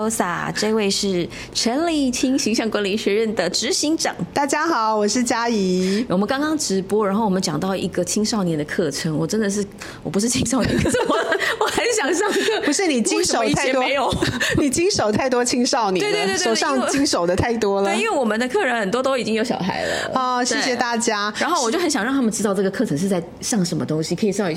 Rosa，这位是陈立清形象管理学院的执行长。大家好，我是佳怡。我们刚刚直播，然后我们讲到一个青少年的课程，我真的是我不是青少年，可是我我很想上课。不是你经手太多，没有 你经手太多青少年，对对对，对，手上经手的太多了。对，因为我们的客人很多都已经有小孩了。哦，谢谢大家。然后我就很想让他们知道这个课程是在上什么东西，可以稍微。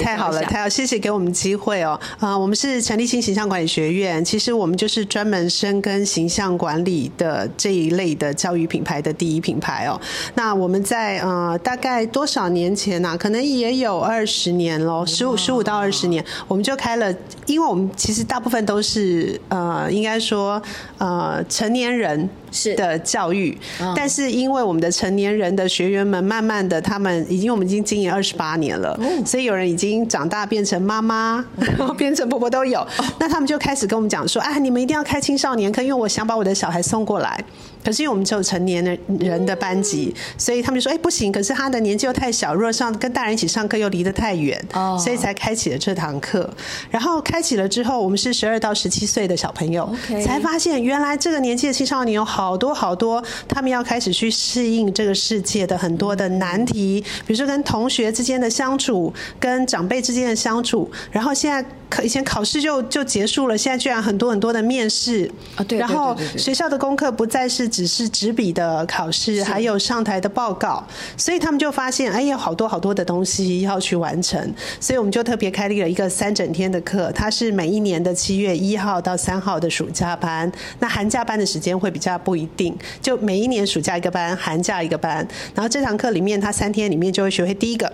太好了，太好，谢谢给我们机会哦。啊、呃，我们是陈立新形象管理学院，其实我们就是专门深耕形象管理的这一类的教育品牌的第一品牌哦。那我们在呃大概多少年前呢、啊？可能也有二十年喽，十五十五到二十年，我们就开了。因为我们其实大部分都是呃，应该说呃成年人。是。的教育，但是因为我们的成年人的学员们，慢慢的，他们已经我们已经经营二十八年了，所以有人已经长大变成妈妈，然后 变成婆婆都有，那他们就开始跟我们讲说，哎，你们一定要开青少年课，因为我想把我的小孩送过来。可是因为我们只有成年的人的班级，所以他们就说：“哎，不行！可是他的年纪又太小，如果上跟大人一起上课又离得太远，所以才开启了这堂课。然后开启了之后，我们是十二到十七岁的小朋友，才发现原来这个年纪的青少年有好多好多，他们要开始去适应这个世界的很多的难题，比如说跟同学之间的相处，跟长辈之间的相处。然后现在考以前考试就就结束了，现在居然很多很多的面试。啊，对，然后学校的功课不再是。只是纸笔的考试，还有上台的报告，所以他们就发现，哎有，好多好多的东西要去完成，所以我们就特别开立了一个三整天的课，它是每一年的七月一号到三号的暑假班，那寒假班的时间会比较不一定，就每一年暑假一个班，寒假一个班，然后这堂课里面，它三天里面就会学会第一个。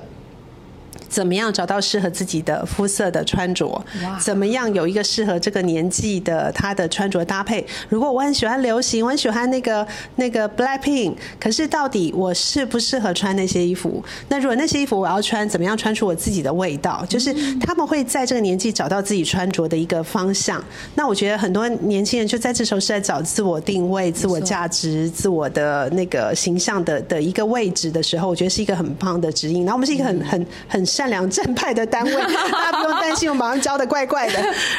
怎么样找到适合自己的肤色的穿着？怎么样有一个适合这个年纪的他的穿着搭配？如果我很喜欢流行，我很喜欢那个那个 Blackpink，可是到底我适不适合穿那些衣服？那如果那些衣服我要穿，怎么样穿出我自己的味道？就是他们会在这个年纪找到自己穿着的一个方向。那我觉得很多年轻人就在这时候是在找自我定位、自我价值、自我的那个形象的的一个位置的时候，我觉得是一个很棒的指引。然后我们是一个很很很。善良正派的单位，大家不用担心我马上教的怪怪的。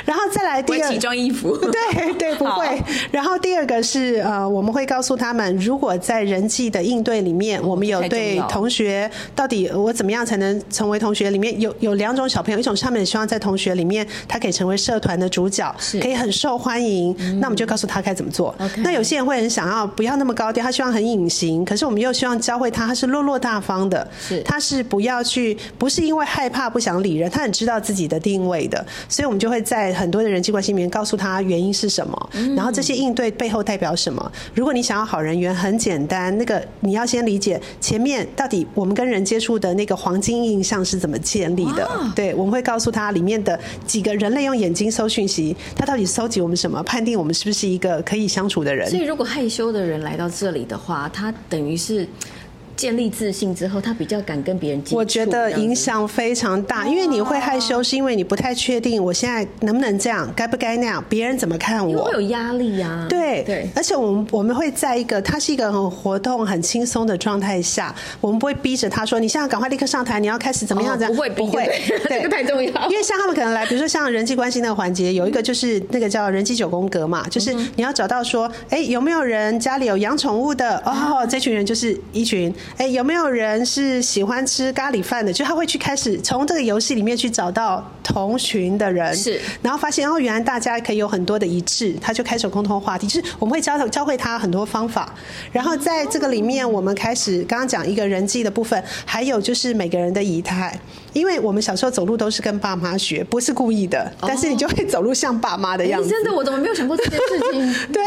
然后再来第二，奇装异服，对对，不会。然后第二个是呃，我们会告诉他们，如果在人际的应对里面，我们有对同学到底我怎么样才能成为同学里面有有两种小朋友，一种是他们希望在同学里面他可以成为社团的主角，可以很受欢迎，那我们就告诉他该怎么做。那有些人会很想要不要那么高调，他希望很隐形，可是我们又希望教会他他是落落大方的，是他是不要去不是。因为害怕不想理人，他很知道自己的定位的，所以我们就会在很多的人际关系里面告诉他原因是什么，然后这些应对背后代表什么。如果你想要好人缘，很简单，那个你要先理解前面到底我们跟人接触的那个黄金印象是怎么建立的。对，我们会告诉他里面的几个人类用眼睛搜讯息，他到底搜集我们什么，判定我们是不是一个可以相处的人。所以，如果害羞的人来到这里的话，他等于是。建立自信之后，他比较敢跟别人接触。我觉得影响非常大，因为你会害羞，是因为你不太确定我现在能不能这样，该不该那样，别人怎么看我？会有压力呀、啊。对对，而且我们我们会在一个他是一个很活动、很轻松的状态下，我们不会逼着他说：“你现在赶快立刻上台，你要开始怎么样？”这样、哦、不会不会，这个太重要。因为像他们可能来，比如说像人际关系那个环节，有一个就是那个叫人际九宫格嘛，就是你要找到说，哎，有没有人家里有养宠物的？哦，这群人就是一群。哎，有没有人？人是喜欢吃咖喱饭的，就他会去开始从这个游戏里面去找到同群的人，是，然后发现哦，原来大家可以有很多的一致，他就开始有共同话题。就是我们会教教会他很多方法，然后在这个里面，我们开始刚刚讲一个人际的部分，还有就是每个人的仪态。因为我们小时候走路都是跟爸妈学，不是故意的，但是你就会走路像爸妈的样子。欸、真的，我怎么没有想过这件事情？对，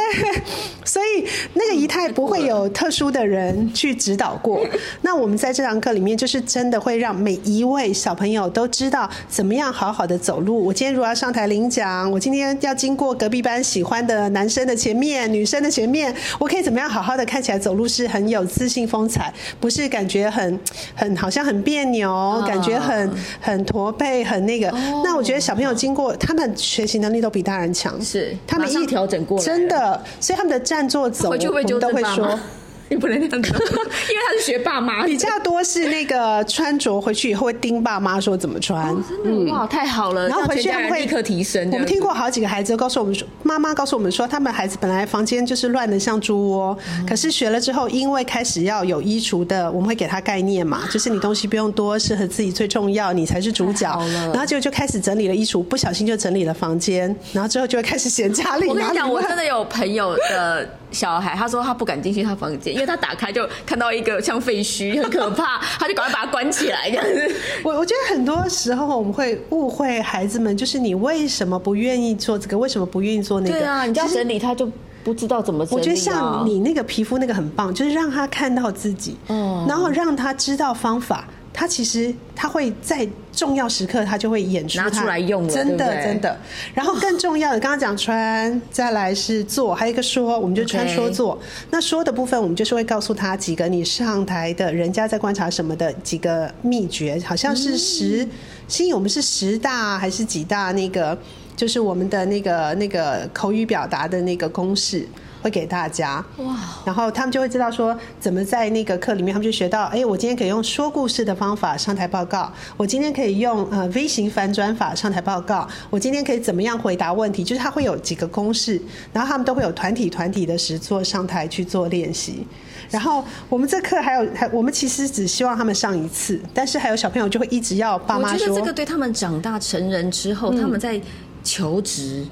所以那个仪态不会有特殊的人去指导过。那我们在这堂课里面，就是真的会让每一位小朋友都知道怎么样好好的走路。我今天如果要上台领奖，我今天要经过隔壁班喜欢的男生的前面、女生的前面，我可以怎么样好好的看起来走路是很有自信风采，不是感觉很很好像很别扭，感觉很。很很驼背，很那个。那我觉得小朋友经过，他们学习能力都比大人强。是，他们一调整过来，真的。所以他们的站坐走，我们都会说，你不能这样子，因为他是学爸妈。比较多是那个穿着回去以后会盯爸妈说怎么穿。嗯，哇，太好了。然后回去他们会立刻提升。我们听过好几个孩子告诉我们说，妈妈告诉我们说，他们孩子本来房间就是乱的像猪窝，嗯、可是学了之后，因为开始要有衣橱的，我们会给他概念嘛，就是你东西不用多，适合自己最重要，你才是主角。然后就就开始整理了衣橱，不小心就整理了房间，然后之后就会开始嫌家里。我跟你讲，我真的有朋友的小孩，他说他不敢进去他房间，因为他打开就看到一个像废墟，很可怕，他就赶快把它关起来。这样子，我我觉得很多时候我们会误会孩子们，就是你为什么不愿意做这个？为什么不愿意做那个？对啊，你要整理他就不知道怎么。我觉得像你那个皮肤那个很棒，就是让他看到自己，嗯，然后让他知道方法。他其实他会在重要时刻，他就会演出，拿出来用了，真的真的。然后更重要的，刚刚讲穿，再来是做，还有一个说，我们就穿说做。那说的部分，我们就是会告诉他几个你上台的人家在观察什么的几个秘诀，好像是十，心、嗯、我们是十大还是几大？那个就是我们的那个那个口语表达的那个公式。会给大家。哇，然后他们就会知道说怎么在那个课里面，他们就学到，哎，我今天可以用说故事的方法上台报告，我今天可以用呃 V 型反转法上台报告，我今天可以怎么样回答问题，就是他会有几个公式，然后他们都会有团体团体的实作上台去做练习，然后我们这课还有还我们其实只希望他们上一次，但是还有小朋友就会一直要爸妈说，我觉得这个对他们长大成人之后，嗯、他们在求职。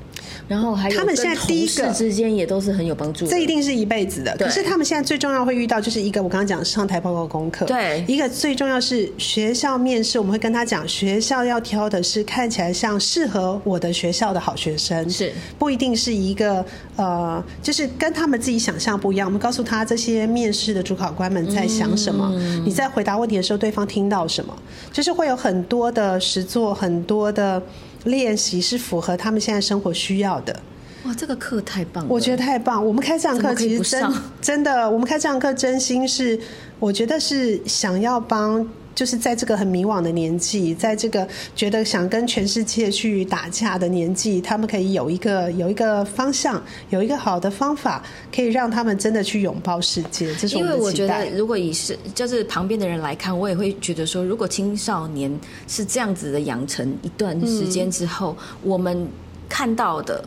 然后还有他们现在第一个之间也都是很有帮助，这一定是一辈子的。可是他们现在最重要会遇到就是一个我刚刚讲上台报告功课，对，一个最重要是学校面试，我们会跟他讲学校要挑的是看起来像适合我的学校的好学生，是。不一定是一个呃，就是跟他们自己想象不一样。我们告诉他这些面试的主考官们在想什么，嗯、你在回答问题的时候，对方听到什么，就是会有很多的实作，很多的。练习是符合他们现在生活需要的。哇，这个课太棒了！我觉得太棒。我们开这堂课其实真真的，我们开这堂课真心是，我觉得是想要帮。就是在这个很迷惘的年纪，在这个觉得想跟全世界去打架的年纪，他们可以有一个有一个方向，有一个好的方法，可以让他们真的去拥抱世界。这是我们的期待。因为我觉得，如果以是就是旁边的人来看，我也会觉得说，如果青少年是这样子的养成一段时间之后，我们看到的。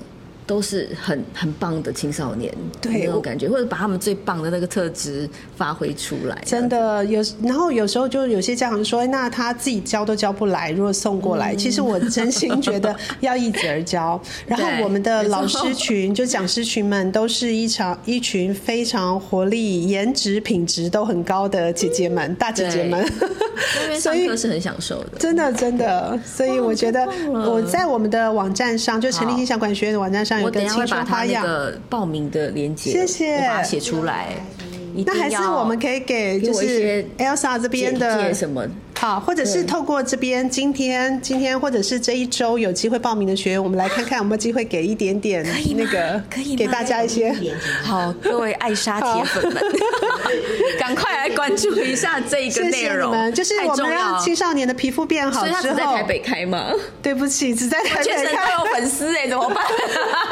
都是很很棒的青少年，对那种感觉，或者把他们最棒的那个特质发挥出来。真的有，然后有时候就有些家长说，那他自己教都教不来，如果送过来，嗯、其实我真心觉得要一子而教。然后我们的老师群，就讲师群们，都是一场一群非常活力、颜值、品质都很高的姐姐们、嗯、大姐姐们。所以是很享受的，真的真的。所以我觉得我在我们的网站上，就成立印象管理学院的网站上。我等一下会把他那个报名的链接，谢谢，我把它写出来。那还是我们可以给就是 Elsa 这边的什么？好，或者是透过这边今天今天或者是这一周有机会报名的学员，我们来看看有没有机会给一点点那个，可以给大家一些。好，各位爱莎铁粉们，赶快来关注一下这一个内容。谢谢就是我们让青少年的皮肤变好之后，在台北开吗？对不起，只在台北开。有粉丝哎，怎么办？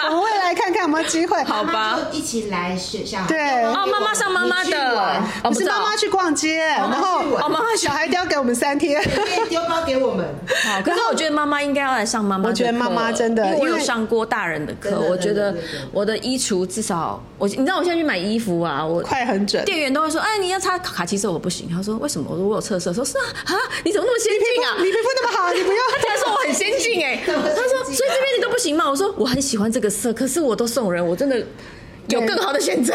我们会来看看有没有机会。好吧，一起来学校。对，哦，妈妈上妈妈的，不是妈妈去逛街，然后哦，妈妈小孩丢给我们三天。丢包给我们。好，可是我觉得妈妈应该要来上妈妈。我觉得妈妈真的，因为我有上过大人的课，我觉得我的衣橱至少我，你知道我现在去买衣服啊，我快很准，店员都会说，哎，你要擦卡其色，我不行。他说为什么？我说我有测色。说是啊，啊，你怎么那么先进啊？你皮肤那么好，你不要。他竟然说我很先进哎，他说所以这边你都不行吗？我说我很喜欢这个色，可是我都送人，我真的。有更好的选择，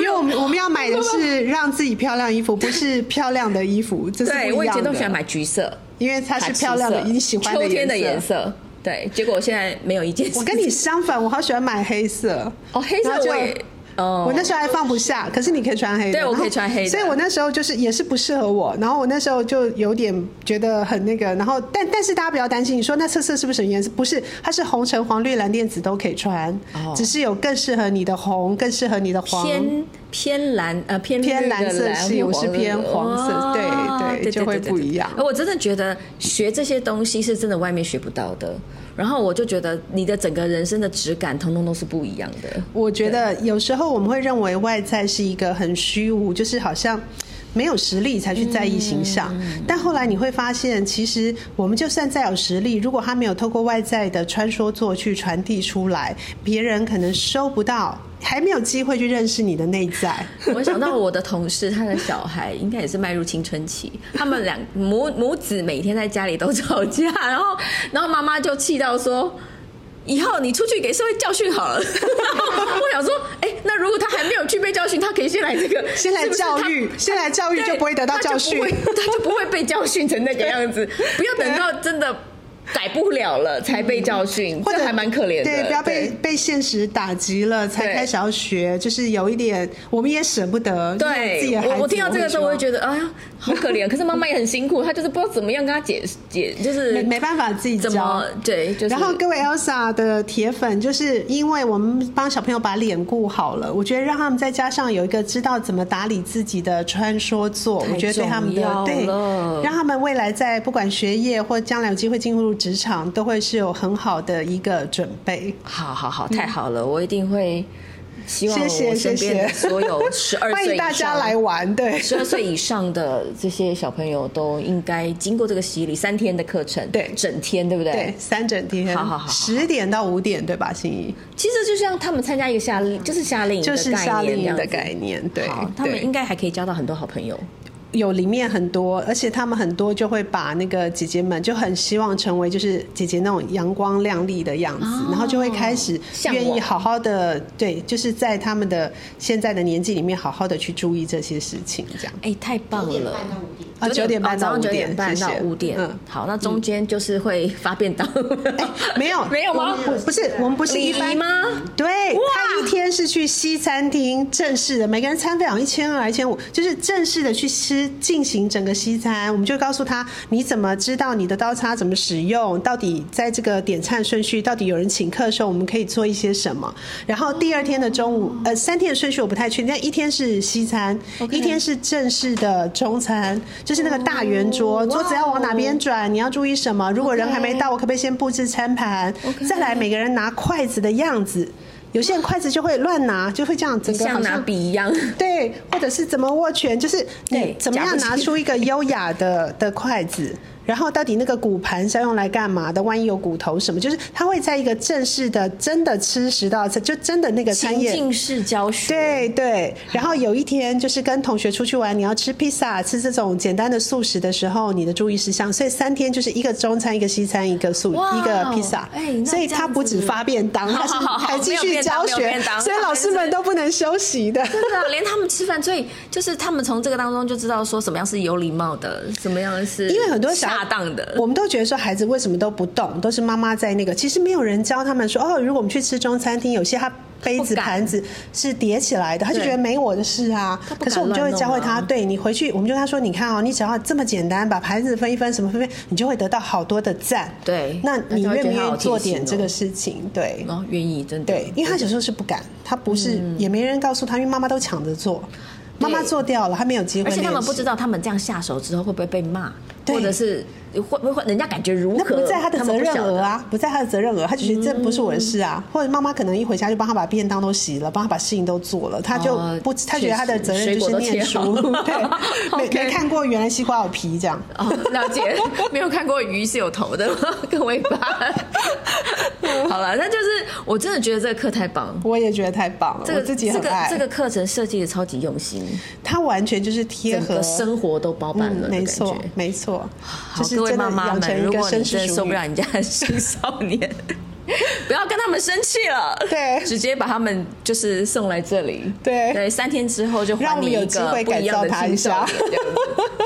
因为我们 我们要买的是让自己漂亮衣服，不是漂亮的衣服。这是。对，我以前都喜欢买橘色，因为它是漂亮的，你喜欢的秋天的颜色。对，结果我现在没有一件。我跟你相反，我好喜欢买黑色。哦，黑色我也。哦，我那时候还放不下，可是你可以穿黑的。对，我可以穿黑的。所以我那时候就是也是不适合我，然后我那时候就有点觉得很那个，然后但但是大家不要担心，你说那色色是不是什么颜色？不是，它是红橙黄绿蓝靛紫都可以穿，哦、只是有更适合你的红，更适合你的黄。偏偏蓝呃偏偏蓝色系，我是偏黄色，对，对，就会不一样。我真的觉得学这些东西是真的外面学不到的。然后我就觉得你的整个人生的质感，通通都是不一样的。我觉得有时候我们会认为外在是一个很虚无，就是好像。没有实力才去在意形象，嗯、但后来你会发现，其实我们就算再有实力，如果他没有透过外在的穿梭做去传递出来，别人可能收不到，还没有机会去认识你的内在。我想到我的同事，他的小孩应该也是迈入青春期，他们两母母子每天在家里都吵架，然后然后妈妈就气到说。以后你出去给社会教训好了。我想说，哎、欸，那如果他还没有具备教训，他可以先来这个，先来教育，先来教育就不会得到教训，他就不会被教训成那个样子。不要等到真的。改不了了才被教训，或者还蛮可怜的。对，不要被被现实打击了才开始要学，就是有一点我们也舍不得。对，我我听到这个时候我会觉得，哎呀，好可怜。可是妈妈也很辛苦，她就是不知道怎么样跟她解解，就是没没办法自己怎么对。然后各位 Elsa 的铁粉，就是因为我们帮小朋友把脸顾好了，我觉得让他们再加上有一个知道怎么打理自己的穿梭座，我觉得对他们的对，让他们未来在不管学业或将来有机会进入。职场都会是有很好的一个准备。好好好，太好了，嗯、我一定会。希望我身边所有十二 岁以上，欢迎大家来玩。对，十二岁以上的这些小朋友都应该经过这个洗礼，三天的课程，对，整天，对不对？对，三整天。好好好，十点到五点，对吧？心怡，其实就像他们参加一个夏令，就是夏令营，就是夏令营的概念。对，他们应该还可以交到很多好朋友。有里面很多，而且他们很多就会把那个姐姐们就很希望成为就是姐姐那种阳光亮丽的样子，哦、然后就会开始愿意好好的对，就是在他们的现在的年纪里面好好的去注意这些事情，这样。哎，太棒了！啊，九点半到九点半到五点。嗯，好，那中间就是会发便当。哎，没有，没有吗？不，不是，我们不是一般吗？对，他一天是去西餐厅正式的，每个人餐费好像一千二、一千五，就是正式的去吃进行整个西餐。我们就告诉他，你怎么知道你的刀叉怎么使用？到底在这个点餐顺序，到底有人请客的时候，我们可以做一些什么？然后第二天的中午，呃，三天的顺序我不太确定，但一天是西餐，一天是正式的中餐。就是那个大圆桌，桌子要往哪边转？你要注意什么？如果人还没到，我可不可以先布置餐盘？再来，每个人拿筷子的样子，有些人筷子就会乱拿，就会这样，整个像像拿笔一样。对，或者是怎么握拳，就是你怎么样拿出一个优雅的的筷子。然后到底那个骨盘是要用来干嘛的？万一有骨头什么，就是他会在一个正式的、真的吃十道菜，就真的那个餐业情境式教学。对对。然后有一天就是跟同学出去玩，你要吃披萨，吃这种简单的素食的时候，你的注意事项。所以三天就是一个中餐、一个西餐、一个素、一个披萨。哎，所以他不止发便当，他是还继续教学，所以老师们都不能休息的。真的，连他们吃饭，所以就是他们从这个当中就知道说什么样是有礼貌的，什么样是因为很多小。恰当的，我们都觉得说孩子为什么都不动，都是妈妈在那个。其实没有人教他们说哦，如果我们去吃中餐厅，有些他杯子盘子是叠起来的，他就觉得没我的事啊。可是我们就会教会他，对，你回去，我们就跟他说，你看哦，你只要这么简单，把盘子分一分，什么分分，你就会得到好多的赞。对，那你愿不愿意做点这个事情？对，哦，愿意，真的。对，因为他小时候是不敢，他不是，也没人告诉他，因为妈妈都抢着做，妈妈做掉了，他没有机会。而且他们不知道，他们这样下手之后会不会被骂，或者是。会不会人家感觉如何？那不在他的责任额啊，不，不在他的责任额，他就觉得这不是我的事啊。嗯、或者妈妈可能一回家就帮他把便当都洗了，帮他把事情都做了，他就不，他觉得他的责任就是念书。对，没没看过原来西瓜有皮这样。哦，了解，没有看过鱼是有头的跟尾巴。好了，那就是我真的觉得这个课太棒，我也觉得太棒了。这个自己很爱这个这个课程设计的超级用心，它完全就是贴合生活都包办了、嗯，没错没错，就是。各位妈妈们，如果你真的受不了人家的青少年，不要跟他们生气了，对，直接把他们就是送来这里，对。对，三天之后就还你一个不一样的青少年，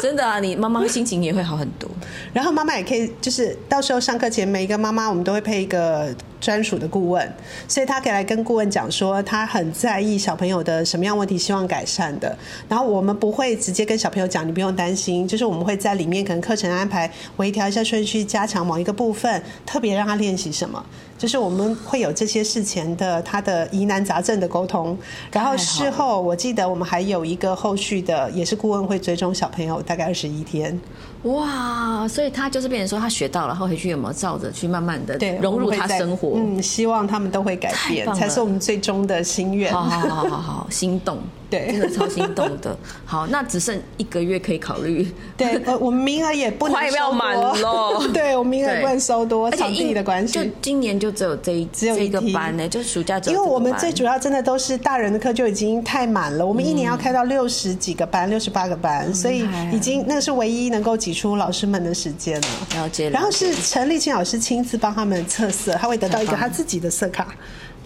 真的啊，你妈妈心情也会好很多。然后妈妈也可以，就是到时候上课前，每一个妈妈我们都会配一个专属的顾问，所以他可以来跟顾问讲说，他很在意小朋友的什么样问题，希望改善的。然后我们不会直接跟小朋友讲，你不用担心，就是我们会在里面可能课程安排微调一下顺序，加强某一个部分，特别让他练习什么。就是我们会有这些事前的他的疑难杂症的沟通，然后事后我记得我们还有一个后续的，也是顾问会追踪小朋友大概二十一天。哇，所以他就是变成说他学到了，然后回去有没有照着去慢慢的融入他生活？嗯，希望他们都会改变，才是我们最终的心愿。好好好好好，心动，对，真的超心动的。好，那只剩一个月可以考虑。对，呃，我们名额也不能快要满了。对，我们名额不能收多，场地的关系。就今年就只有这一只有一个班呢，就暑假只有。因为我们最主要真的都是大人的课就已经太满了，我们一年要开到六十几个班，六十八个班，所以已经那是唯一能够挤出老师们的时间了。了解。然后是陈立青老师亲自帮他们测色，他会得到一个他自己的色卡。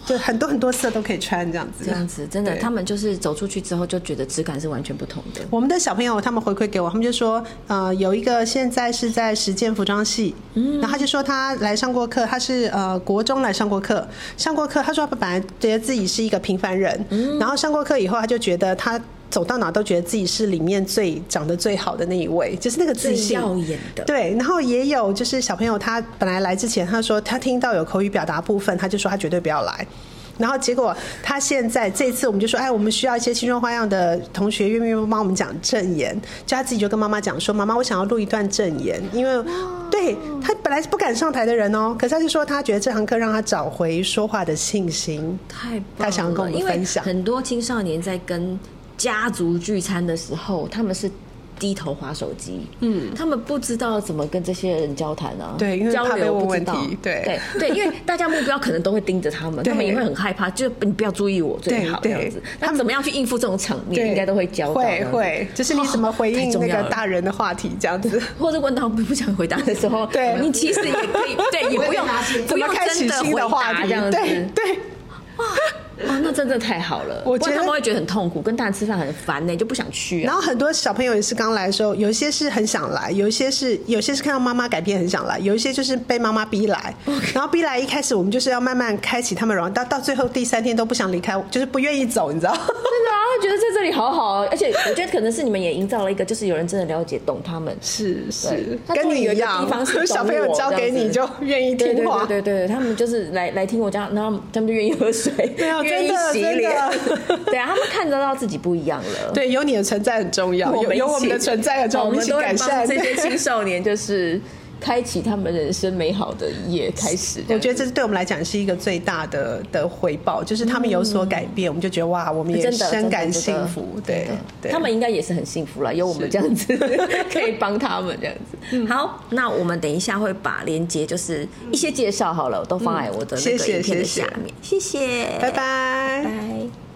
就很多很多色都可以穿这样子，这样子真的，他们就是走出去之后就觉得质感是完全不同的。我们的小朋友他们回馈给我，他们就说，呃，有一个现在是在实践服装系，嗯，然后他就说他来上过课，他是呃国中来上过课，上过课，他说他本来觉得自己是一个平凡人，嗯，然后上过课以后他就觉得他。走到哪都觉得自己是里面最长得最好的那一位，就是那个自信。耀眼的。对，然后也有就是小朋友，他本来来之前，他说他听到有口语表达部分，他就说他绝对不要来。然后结果他现在这次我们就说，哎，我们需要一些青春花样的同学，愿不愿意帮我们讲证言？就他自己就跟妈妈讲说，妈妈，我想要录一段证言，因为对他本来是不敢上台的人哦，可是他就说他觉得这堂课让他找回说话的信心。太棒了，他想要跟我们分享。很多青少年在跟。家族聚餐的时候，他们是低头滑手机，嗯，他们不知道怎么跟这些人交谈啊，对，因为交流不知道，对。对对，因为大家目标可能都会盯着他们，他们也会很害怕，就你不要注意我最好。这样子。他们怎么样去应付这种场面，应该都会教到，会会，就是你怎么回应那个大人的话题这样子，或者问到不想回答的时候，对，你其实也可以，对，也不用不用真的回答这样子，对对。哦，那真的太好了。我觉得他们会觉得很痛苦，跟大人吃饭很烦呢，就不想去。然后很多小朋友也是刚来的时候，有一些是很想来，有一些是有些是看到妈妈改变很想来，有一些就是被妈妈逼来。然后逼来一开始我们就是要慢慢开启他们，然后到到最后第三天都不想离开，就是不愿意走，你知道？真的啊，觉得在这里好好，而且我觉得可能是你们也营造了一个，就是有人真的了解懂他们。是是，跟你一样，小朋友交给你就愿意听话。对对对，他们就是来来听我讲，然后他们就愿意喝水。对啊。愿意洗脸，对啊，他们看得到自己不一样了。对，有你的存在很重要，有有我们的存在很重要，我们一起改善。这些青少年，就是开启他们人生美好的一页开始。我觉得这是对我们来讲是一个最大的的回报，就是他们有所改变，我们就觉得哇，我们也深感幸福。对，他们应该也是很幸福了，有我们这样子 可以帮他们这样子。好，那我们等一下会把链接，就是一些介绍好了，都放在我的那个影片的下面。谢谢，拜拜。拜。